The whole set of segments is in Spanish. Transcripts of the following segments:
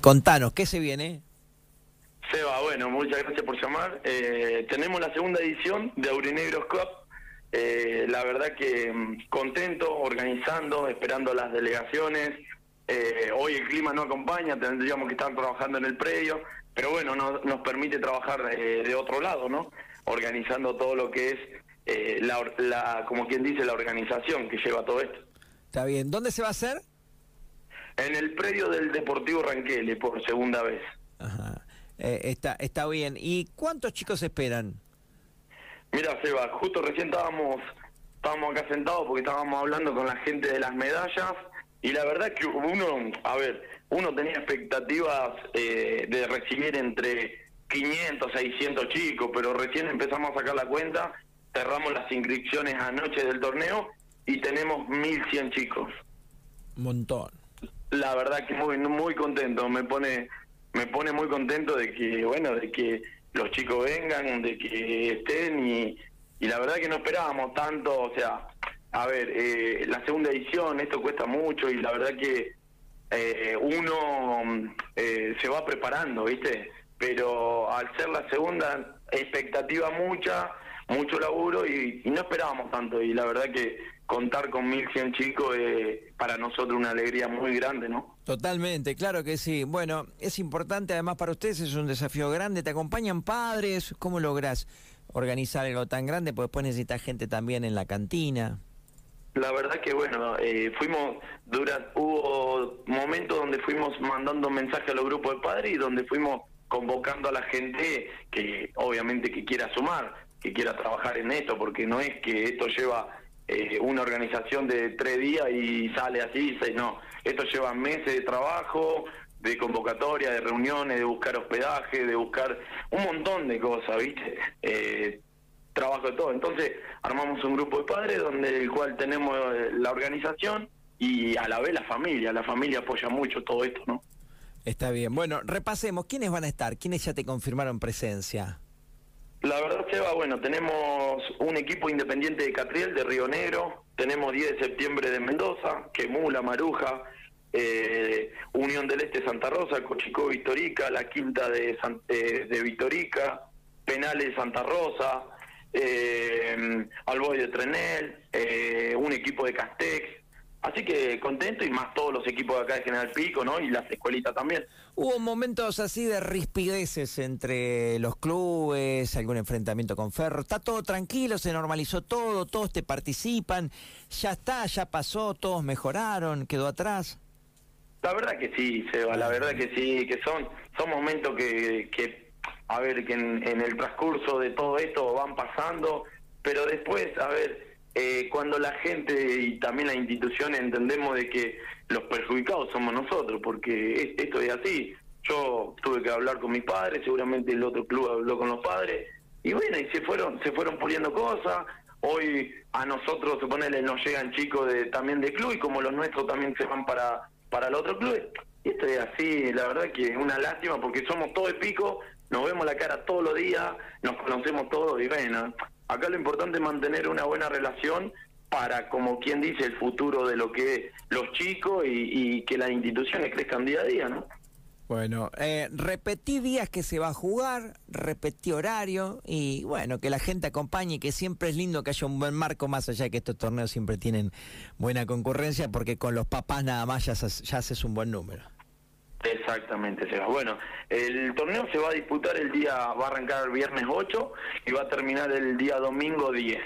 Contanos, ¿qué se viene? Seba, bueno, muchas gracias por llamar. Eh, tenemos la segunda edición de Aurinegros Cup. Eh, la verdad que mm, contento, organizando, esperando las delegaciones. Eh, hoy el clima no acompaña, tendríamos que estar trabajando en el predio, pero bueno, nos permite trabajar de otro lado, ¿no? Organizando todo lo que es, la, como quien dice, la organización que lleva todo esto. Está bien. ¿Dónde se va a hacer? En el predio del Deportivo Ranquele, por segunda vez. Ajá. Eh, está, está bien. ¿Y cuántos chicos esperan? Mira, Seba, justo recién estábamos, estábamos acá sentados porque estábamos hablando con la gente de las medallas y la verdad que uno, a ver, uno tenía expectativas eh, de recibir entre 500, 600 chicos, pero recién empezamos a sacar la cuenta, cerramos las inscripciones anoche del torneo y tenemos 1100 chicos. Montón. La verdad que muy muy contento, me pone me pone muy contento de que, bueno, de que los chicos vengan, de que estén y, y la verdad que no esperábamos tanto, o sea, a ver, eh, la segunda edición, esto cuesta mucho y la verdad que eh, uno eh, se va preparando, ¿viste? Pero al ser la segunda, expectativa mucha, mucho laburo y, y no esperábamos tanto y la verdad que contar con 1.100 chicos es para nosotros una alegría muy grande, ¿no? Totalmente, claro que sí. Bueno, es importante además para ustedes, es un desafío grande. ¿Te acompañan padres? ¿Cómo logras organizar algo tan grande? Pues después necesitas gente también en la cantina. La verdad que bueno, eh, fuimos, durante, hubo momentos donde fuimos mandando mensajes a los grupos de padres y donde fuimos convocando a la gente que obviamente que quiera sumar, que quiera trabajar en esto, porque no es que esto lleva eh, una organización de tres días y sale así, seis, no. Esto lleva meses de trabajo, de convocatoria, de reuniones, de buscar hospedaje, de buscar un montón de cosas, ¿viste? Eh, trabajo de todo. Entonces armamos un grupo de padres donde el cual tenemos eh, la organización y a la vez la familia. La familia apoya mucho todo esto, ¿no? Está bien. Bueno, repasemos. ¿Quiénes van a estar? ¿Quiénes ya te confirmaron presencia? La verdad, Seba, bueno, tenemos un equipo independiente de Catriel, de Río Negro, tenemos 10 de septiembre de Mendoza, Quemula, Maruja, eh, Unión del Este Santa Rosa, Cochicó Victorica, la Quinta de, eh, de Victorica, Penales Santa Rosa, eh, Alboy de Trenel, eh, un equipo de Castex, Así que contento y más todos los equipos de acá de General Pico, ¿no? Y las escuelitas también. Hubo momentos así de rispideces entre los clubes, algún enfrentamiento con Ferro. Está todo tranquilo, se normalizó todo, todos te participan. Ya está, ya pasó, todos mejoraron, quedó atrás. La verdad que sí, Seba, la verdad que sí, que son, son momentos que, que a ver, que en, en el transcurso de todo esto van pasando, pero después, a ver, eh, cuando la gente y también las instituciones entendemos de que los perjudicados somos nosotros, porque esto es así. Yo tuve que hablar con mis padres, seguramente el otro club habló con los padres, y bueno, y se fueron, se fueron puliendo cosas. Hoy a nosotros, suponele, nos llegan chicos de, también de club y como los nuestros también se van para, para el otro club. Y esto es así, la verdad que es una lástima porque somos todos de pico, nos vemos la cara todos los días, nos conocemos todos y bueno, Acá lo importante es mantener una buena relación para, como quien dice, el futuro de lo que los chicos y, que las instituciones crezcan día a día, ¿no? Bueno, eh, repetí días que se va a jugar, repetí horario y bueno, que la gente acompañe, que siempre es lindo que haya un buen marco, más allá de que estos torneos siempre tienen buena concurrencia, porque con los papás nada más ya, ya haces un buen número. Exactamente, Seba. Bueno, el torneo se va a disputar el día, va a arrancar el viernes 8 y va a terminar el día domingo 10.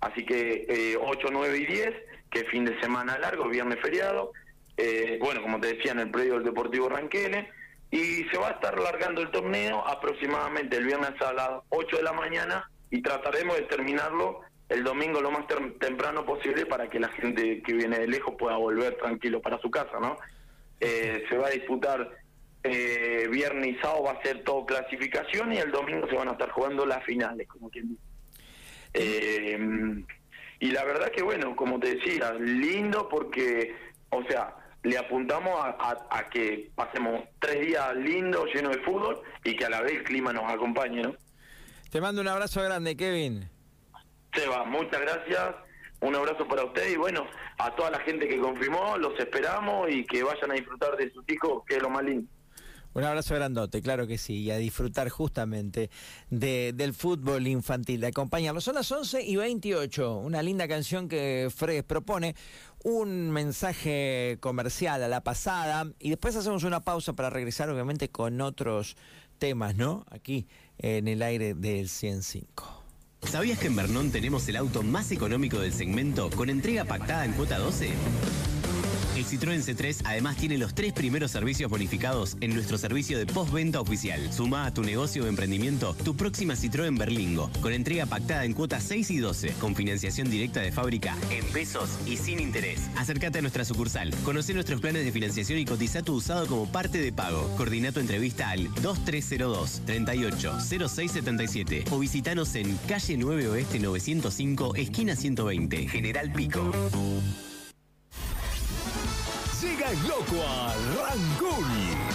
Así que eh, 8, 9 y 10, que fin de semana largo, viernes feriado. Eh, bueno, como te decía, en el predio del Deportivo Ranquene. Y se va a estar largando el torneo aproximadamente el viernes a las 8 de la mañana y trataremos de terminarlo el domingo lo más temprano posible para que la gente que viene de lejos pueda volver tranquilo para su casa, ¿no? Eh, se va a disputar eh, viernes y sábado, va a ser todo clasificación y el domingo se van a estar jugando las finales, como quien dice. Eh, y la verdad que bueno, como te decía, lindo porque, o sea, le apuntamos a, que pasemos tres días lindos, llenos de fútbol y que a la vez el clima nos acompañe, ¿no? Te mando un abrazo grande, Kevin. Seba, muchas gracias un abrazo para usted y bueno, a toda la gente que confirmó, los esperamos y que vayan a disfrutar de sus hijos, que es lo más lindo. Un abrazo grandote, claro que sí, y a disfrutar justamente de, del fútbol infantil, de acompañarlo. Son las 11 y 28, una linda canción que Fred propone, un mensaje comercial a la pasada, y después hacemos una pausa para regresar obviamente con otros temas, ¿no? Aquí en el aire del 105. ¿Sabías que en Bernón tenemos el auto más económico del segmento con entrega pactada en cuota 12? El Citroën C3 además tiene los tres primeros servicios bonificados en nuestro servicio de postventa oficial. Suma a tu negocio o emprendimiento tu próxima Citroën Berlingo, con entrega pactada en cuotas 6 y 12, con financiación directa de fábrica en pesos y sin interés. Acércate a nuestra sucursal, conoce nuestros planes de financiación y cotiza tu usado como parte de pago. Coordina tu entrevista al 2302 38 0677 o visitanos en calle 9 Oeste 905, esquina 120, General Pico. Llega el loco a Rangún